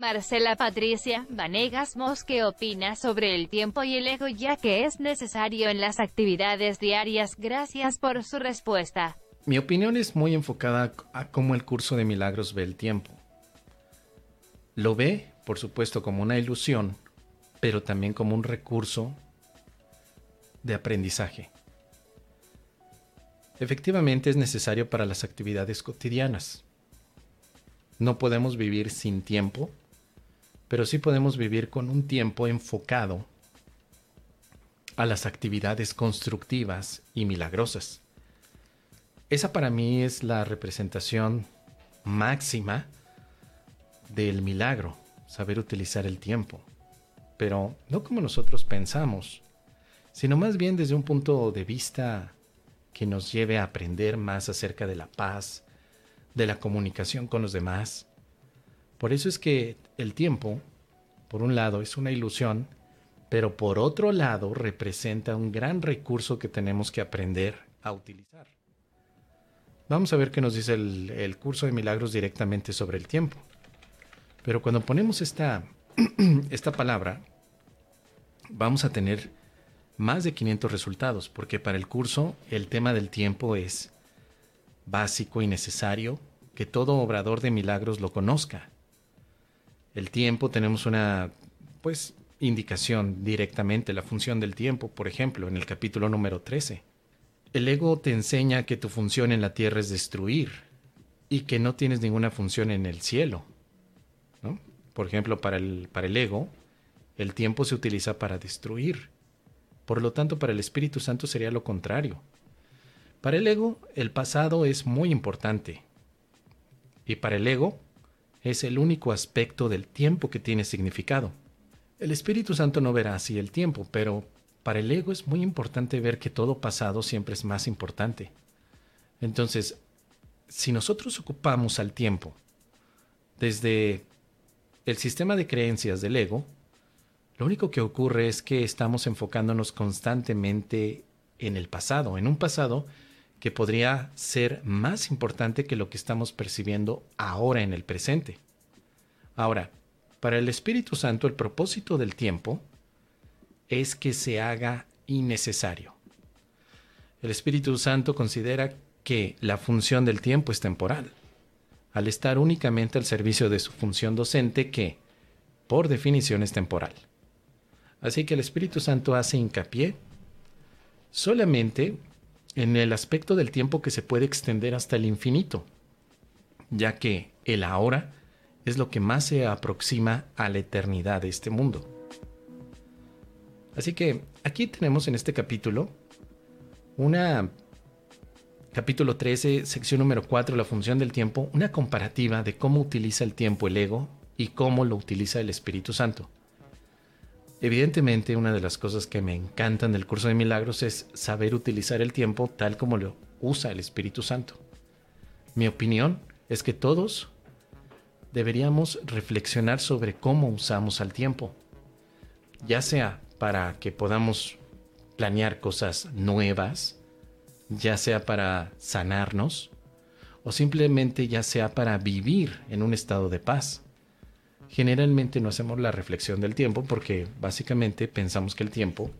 Marcela Patricia Vanegas Mos, ¿qué opina sobre el tiempo y el ego ya que es necesario en las actividades diarias? Gracias por su respuesta. Mi opinión es muy enfocada a cómo el curso de milagros ve el tiempo. Lo ve, por supuesto, como una ilusión, pero también como un recurso de aprendizaje. Efectivamente es necesario para las actividades cotidianas. No podemos vivir sin tiempo pero sí podemos vivir con un tiempo enfocado a las actividades constructivas y milagrosas. Esa para mí es la representación máxima del milagro, saber utilizar el tiempo, pero no como nosotros pensamos, sino más bien desde un punto de vista que nos lleve a aprender más acerca de la paz, de la comunicación con los demás, por eso es que el tiempo, por un lado, es una ilusión, pero por otro lado representa un gran recurso que tenemos que aprender a utilizar. Vamos a ver qué nos dice el, curso de milagros directamente sobre el tiempo. Pero cuando ponemos esta, esta palabra, vamos a tener más de 500 resultados, porque para el curso el tema del tiempo es básico y necesario que todo obrador de milagros lo conozca el tiempo, tenemos una pues indicación directamente, la función del tiempo, por ejemplo, en el capítulo número 13. El ego te enseña que tu función en la tierra es destruir y que no tienes ninguna función en el cielo. Por ejemplo, para el, para el ego, el tiempo se utiliza para destruir. Por lo tanto, para el Espíritu Santo sería lo contrario. Para el ego, el pasado es muy importante. Y para el ego, es el único aspecto del tiempo que tiene significado. El Espíritu Santo no verá así el tiempo, pero para el ego es muy importante ver que todo pasado siempre es más importante. Entonces, si nosotros ocupamos al tiempo desde el sistema de creencias del ego, lo único que ocurre es que estamos enfocándonos constantemente en el pasado, en un pasado que podría ser más importante que lo que estamos percibiendo ahora en el presente. Ahora, para el Espíritu Santo el propósito del tiempo es que se haga innecesario. El Espíritu Santo considera que la función del tiempo es temporal, al estar únicamente al servicio de su función docente que, por definición, es temporal. Así que el Espíritu Santo hace hincapié solamente en el aspecto del tiempo que se puede extender hasta el infinito, ya que el ahora es lo que más se aproxima a la eternidad de este mundo. Así que aquí tenemos en este capítulo una capítulo 13, sección número 4, la función del tiempo, una comparativa de cómo utiliza el tiempo el ego y cómo lo utiliza el Espíritu Santo. Evidentemente, una de las cosas que me encantan del curso de milagros es saber utilizar el tiempo tal como lo usa el Espíritu Santo. Mi opinión es que todos deberíamos reflexionar sobre cómo usamos al tiempo, ya sea para que podamos planear cosas nuevas, ya sea para sanarnos, o simplemente ya sea para vivir en un estado de paz generalmente no hacemos la reflexión del tiempo porque básicamente pensamos que el tiempo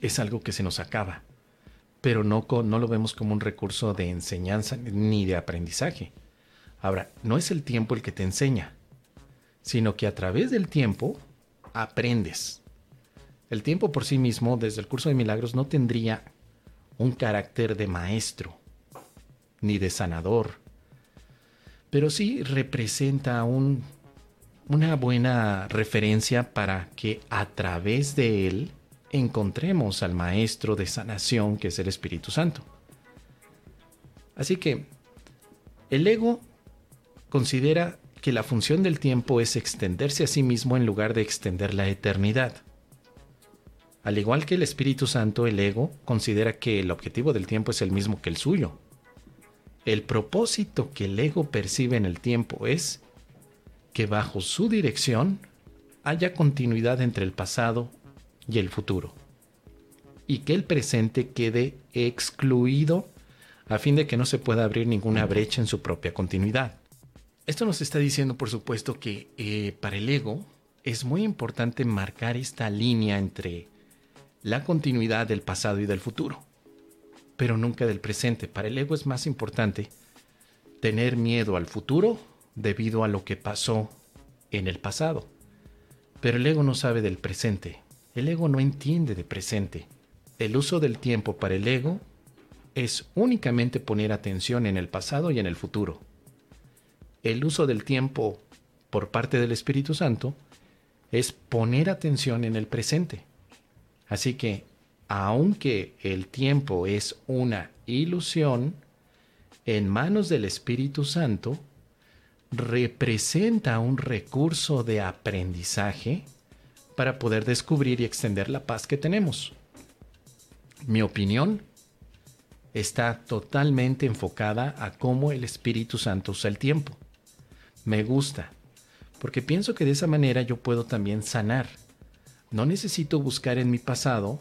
es algo que se nos acaba, pero no, no lo vemos como un recurso de enseñanza ni de aprendizaje. Ahora, no es el tiempo el que te enseña, sino que a través del tiempo aprendes. El tiempo por sí mismo, desde el curso de milagros, no tendría un carácter de maestro, ni de sanador, pero sí representa un una buena referencia para que a través de él encontremos al Maestro de sanación que es el Espíritu Santo. Así que el ego considera que la función del tiempo es extenderse a sí mismo en lugar de extender la eternidad. Al igual que el Espíritu Santo, el ego considera que el objetivo del tiempo es el mismo que el suyo. El propósito que el ego percibe en el tiempo es que bajo su dirección haya continuidad entre el pasado y el futuro, y que el presente quede excluido a fin de que no se pueda abrir ninguna brecha en su propia continuidad. Esto nos está diciendo, por supuesto, que eh, para el ego es muy importante marcar esta línea entre la continuidad del pasado y del futuro, pero nunca del presente. Para el ego es más importante tener miedo al futuro debido a lo que pasó en el pasado. Pero el ego no sabe del presente. El ego no entiende de presente. El uso del tiempo para el ego es únicamente poner atención en el pasado y en el futuro. El uso del tiempo por parte del Espíritu Santo es poner atención en el presente. Así que, aunque el tiempo es una ilusión, en manos del Espíritu Santo, representa un recurso de aprendizaje para poder descubrir y extender la paz que tenemos. Mi opinión está totalmente enfocada a cómo el Espíritu Santo usa el tiempo. Me gusta, porque pienso que de esa manera yo puedo también sanar. No necesito buscar en mi pasado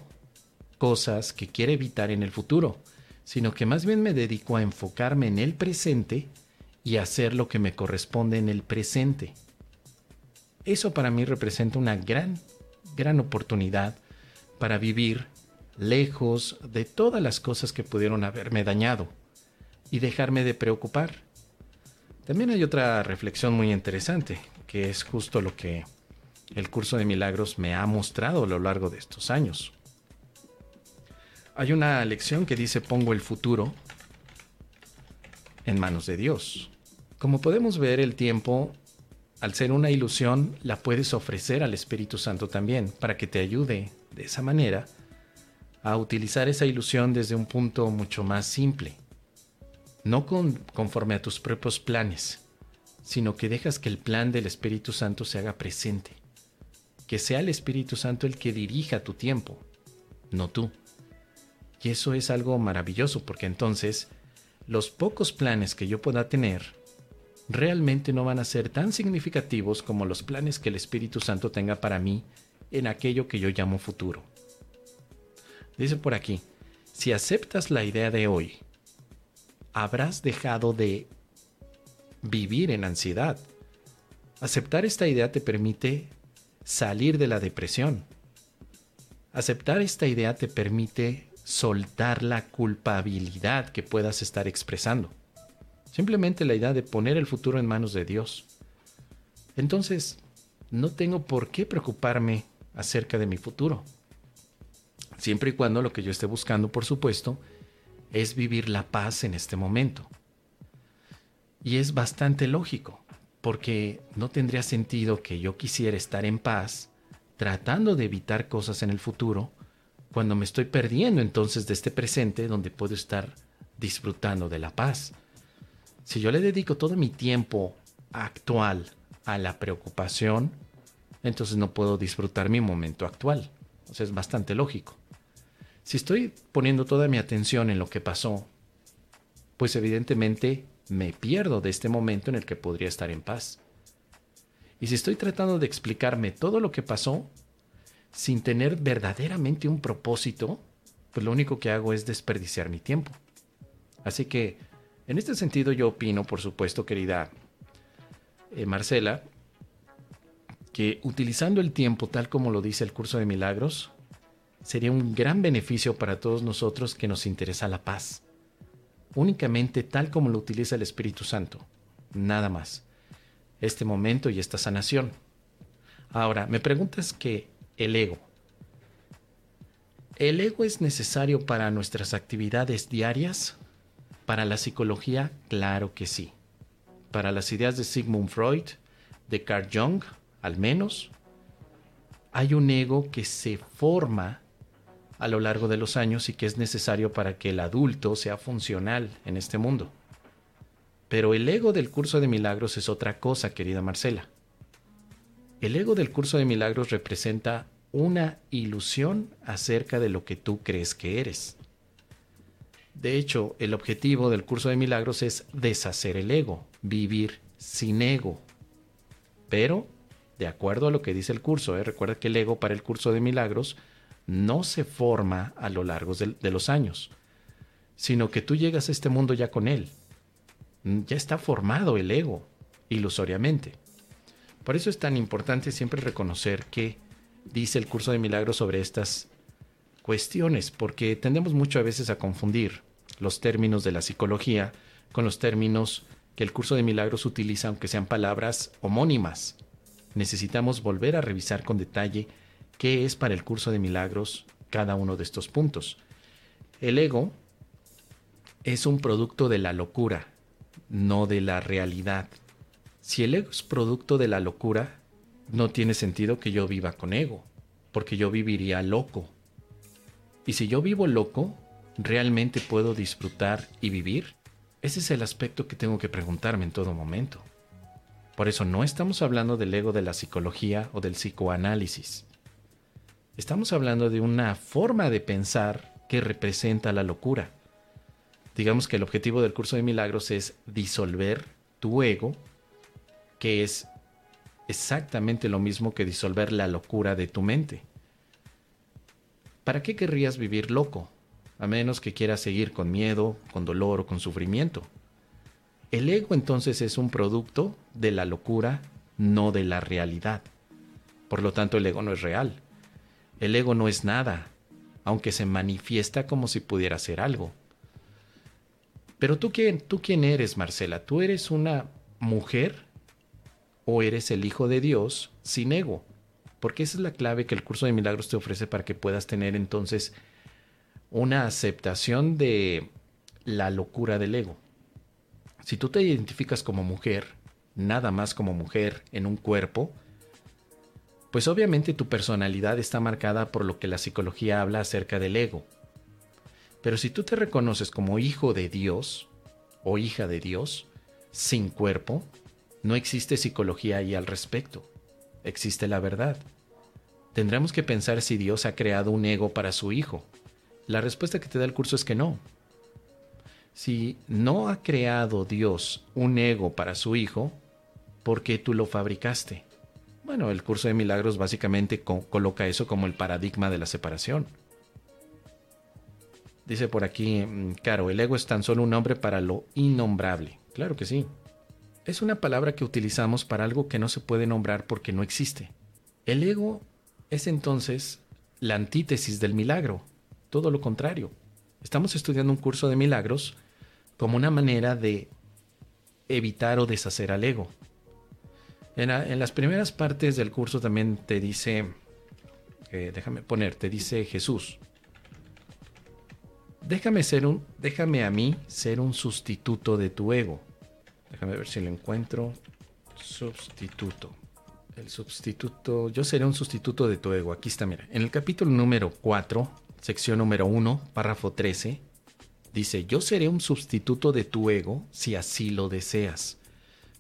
cosas que quiero evitar en el futuro, sino que más bien me dedico a enfocarme en el presente y hacer lo que me corresponde en el presente. Eso para mí representa una gran, gran oportunidad para vivir lejos de todas las cosas que pudieron haberme dañado y dejarme de preocupar. También hay otra reflexión muy interesante, que es justo lo que el curso de milagros me ha mostrado a lo largo de estos años. Hay una lección que dice pongo el futuro en manos de Dios. Como podemos ver, el tiempo, al ser una ilusión, la puedes ofrecer al Espíritu Santo también, para que te ayude de esa manera a utilizar esa ilusión desde un punto mucho más simple. No conforme a tus propios planes, sino que dejas que el plan del Espíritu Santo se haga presente. Que sea el Espíritu Santo el que dirija tu tiempo, no tú. Y eso es algo maravilloso porque entonces los pocos planes que yo pueda tener realmente no van a ser tan significativos como los planes que el Espíritu Santo tenga para mí en aquello que yo llamo futuro. Dice por aquí, si aceptas la idea de hoy, habrás dejado de vivir en ansiedad. Aceptar esta idea te permite salir de la depresión. Aceptar esta idea te permite soltar la culpabilidad que puedas estar expresando. Simplemente la idea de poner el futuro en manos de Dios. Entonces, no tengo por qué preocuparme acerca de mi futuro. Siempre y cuando lo que yo esté buscando, por supuesto, es vivir la paz en este momento. Y es bastante lógico, porque no tendría sentido que yo quisiera estar en paz tratando de evitar cosas en el futuro cuando me estoy perdiendo entonces de este presente donde puedo estar disfrutando de la paz. Si yo le dedico todo mi tiempo actual a la preocupación, entonces no puedo disfrutar mi momento actual. O sea, es bastante lógico. Si estoy poniendo toda mi atención en lo que pasó, pues evidentemente me pierdo de este momento en el que podría estar en paz. Y si estoy tratando de explicarme todo lo que pasó, sin tener verdaderamente un propósito, pues lo único que hago es desperdiciar mi tiempo. Así que, en este sentido yo opino, por supuesto, querida eh, Marcela, que utilizando el tiempo tal como lo dice el curso de milagros, sería un gran beneficio para todos nosotros que nos interesa la paz. Únicamente tal como lo utiliza el Espíritu Santo. Nada más. Este momento y esta sanación. Ahora, me preguntas que el ego. ¿El ego es necesario para nuestras actividades diarias? Para la psicología, claro que sí. Para las ideas de Sigmund Freud, de Carl Jung, al menos, hay un ego que se forma a lo largo de los años y que es necesario para que el adulto sea funcional en este mundo. Pero el ego del curso de milagros es otra cosa, querida Marcela. El ego del curso de milagros representa una ilusión acerca de lo que tú crees que eres. De hecho, el objetivo del curso de milagros es deshacer el ego, vivir sin ego. Pero, de acuerdo a lo que dice el curso, ¿eh? recuerda que el ego para el curso de milagros no se forma a lo largo de, de los años, sino que tú llegas a este mundo ya con él. Ya está formado el ego ilusoriamente. Por eso es tan importante siempre reconocer qué dice el curso de milagros sobre estas cuestiones, porque tendemos mucho a veces a confundir los términos de la psicología con los términos que el curso de milagros utiliza, aunque sean palabras homónimas. Necesitamos volver a revisar con detalle qué es para el curso de milagros cada uno de estos puntos. El ego es un producto de la locura, no de la realidad. Si el ego es producto de la locura, no tiene sentido que yo viva con ego, porque yo viviría loco. Y si yo vivo loco, ¿realmente puedo disfrutar y vivir? Ese es el aspecto que tengo que preguntarme en todo momento. Por eso no estamos hablando del ego de la psicología o del psicoanálisis. Estamos hablando de una forma de pensar que representa la locura. Digamos que el objetivo del curso de milagros es disolver tu ego, que es exactamente lo mismo que disolver la locura de tu mente. ¿Para qué querrías vivir loco? A menos que quieras seguir con miedo, con dolor o con sufrimiento. El ego entonces es un producto de la locura, no de la realidad. Por lo tanto, el ego no es real. El ego no es nada, aunque se manifiesta como si pudiera ser algo. Pero tú quién, tú quién eres, Marcela? ¿Tú eres una mujer o eres el hijo de Dios sin ego? Porque esa es la clave que el curso de milagros te ofrece para que puedas tener entonces una aceptación de la locura del ego. Si tú te identificas como mujer, nada más como mujer en un cuerpo, pues obviamente tu personalidad está marcada por lo que la psicología habla acerca del ego. Pero si tú te reconoces como hijo de Dios o hija de Dios, sin cuerpo, no existe psicología ahí al respecto. Existe la verdad. Tendremos que pensar si Dios ha creado un ego para su hijo. La respuesta que te da el curso es que no. Si no ha creado Dios un ego para su hijo, ¿por qué tú lo fabricaste? Bueno, el curso de milagros básicamente coloca eso como el paradigma de la separación. Dice por aquí, mm, Caro, el ego es tan solo un nombre para lo innombrable. Claro que sí. Es una palabra que utilizamos para algo que no se puede nombrar porque no existe. El ego es entonces la antítesis del milagro, todo lo contrario. Estamos estudiando un curso de milagros como una manera de evitar o deshacer al ego. En, las primeras partes del curso también te dice, eh, déjame poner, te dice Jesús, déjame ser un, déjame a mí ser un sustituto de tu ego. Déjame ver si lo encuentro. Sustituto. El sustituto, yo seré un sustituto de tu ego. Aquí está, mira. En el capítulo número 4, sección número 1, párrafo 13, dice, yo seré un sustituto de tu ego si así lo deseas,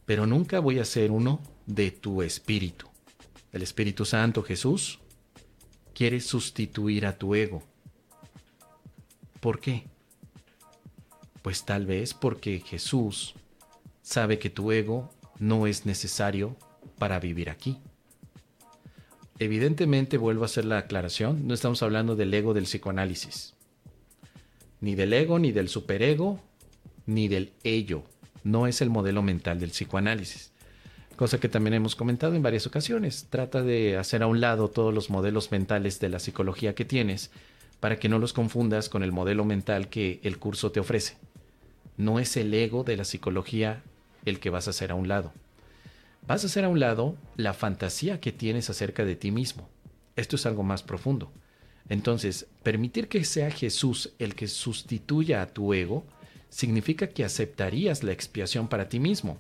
pero nunca voy a ser uno de tu espíritu. El Espíritu Santo, Jesús, quiere sustituir a tu ego. ¿Por qué? Pues tal vez porque Jesús sabe que tu ego no es necesario para vivir aquí. Evidentemente, vuelvo a hacer la aclaración, no estamos hablando del ego del psicoanálisis. Ni del ego, ni del superego, ni del ello. No es el modelo mental del psicoanálisis. Cosa que también hemos comentado en varias ocasiones. Trata de hacer a un lado todos los modelos mentales de la psicología que tienes para que no los confundas con el modelo mental que el curso te ofrece. No es el ego de la psicología el que vas a hacer a un lado vas a hacer a un lado la fantasía que tienes acerca de ti mismo. Esto es algo más profundo. Entonces, permitir que sea Jesús el que sustituya a tu ego significa que aceptarías la expiación para ti mismo.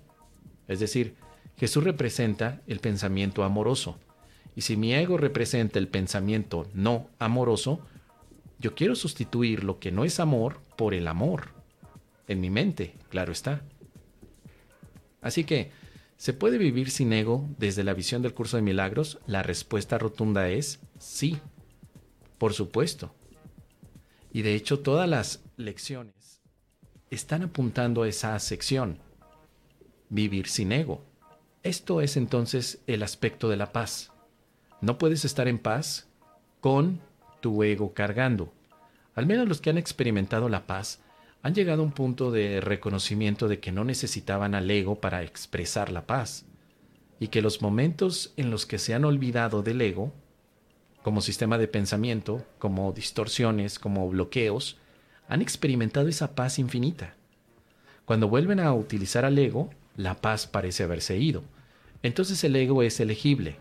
Es decir, Jesús representa el pensamiento amoroso. Y si mi ego representa el pensamiento no amoroso, yo quiero sustituir lo que no es amor por el amor. En mi mente, claro está. Así que, ¿Se puede vivir sin ego desde la visión del curso de milagros? La respuesta rotunda es sí, por supuesto. Y de hecho todas las lecciones están apuntando a esa sección, vivir sin ego. Esto es entonces el aspecto de la paz. No puedes estar en paz con tu ego cargando. Al menos los que han experimentado la paz han llegado a un punto de reconocimiento de que no necesitaban al ego para expresar la paz y que los momentos en los que se han olvidado del ego, como sistema de pensamiento, como distorsiones, como bloqueos, han experimentado esa paz infinita. Cuando vuelven a utilizar al ego, la paz parece haberse ido. Entonces el ego es elegible.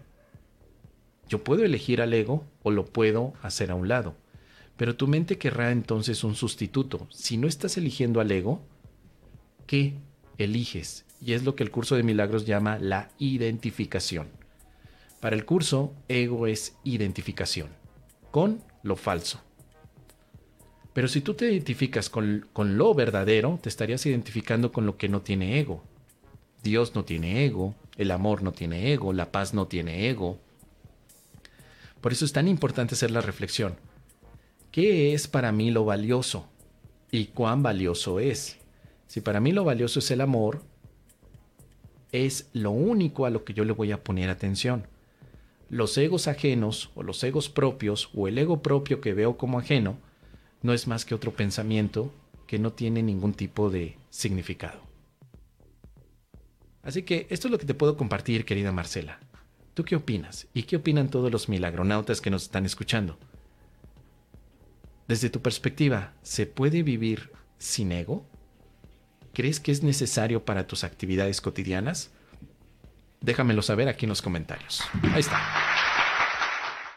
Yo puedo elegir al ego o lo puedo hacer a un lado. Pero tu mente querrá entonces un sustituto. Si no estás eligiendo al ego, ¿qué eliges? Y es lo que el curso de milagros llama la identificación. Para el curso, ego es identificación con lo falso. Pero si tú te identificas con, con, lo verdadero, te estarías identificando con lo que no tiene ego. Dios no tiene ego, el amor no tiene ego, la paz no tiene ego. Por eso es tan importante hacer la reflexión. ¿Qué es para mí lo valioso? ¿Y cuán valioso es? Si para mí lo valioso es el amor, es lo único a lo que yo le voy a poner atención. Los egos ajenos o los egos propios o el ego propio que veo como ajeno no es más que otro pensamiento que no tiene ningún tipo de significado. Así que esto es lo que te puedo compartir, querida Marcela. ¿Tú qué opinas? ¿Y qué opinan todos los milagronautas que nos están escuchando? Desde tu perspectiva, ¿se puede vivir sin ego? ¿Crees que es necesario para tus actividades cotidianas? Déjamelo saber aquí en los comentarios. Ahí está.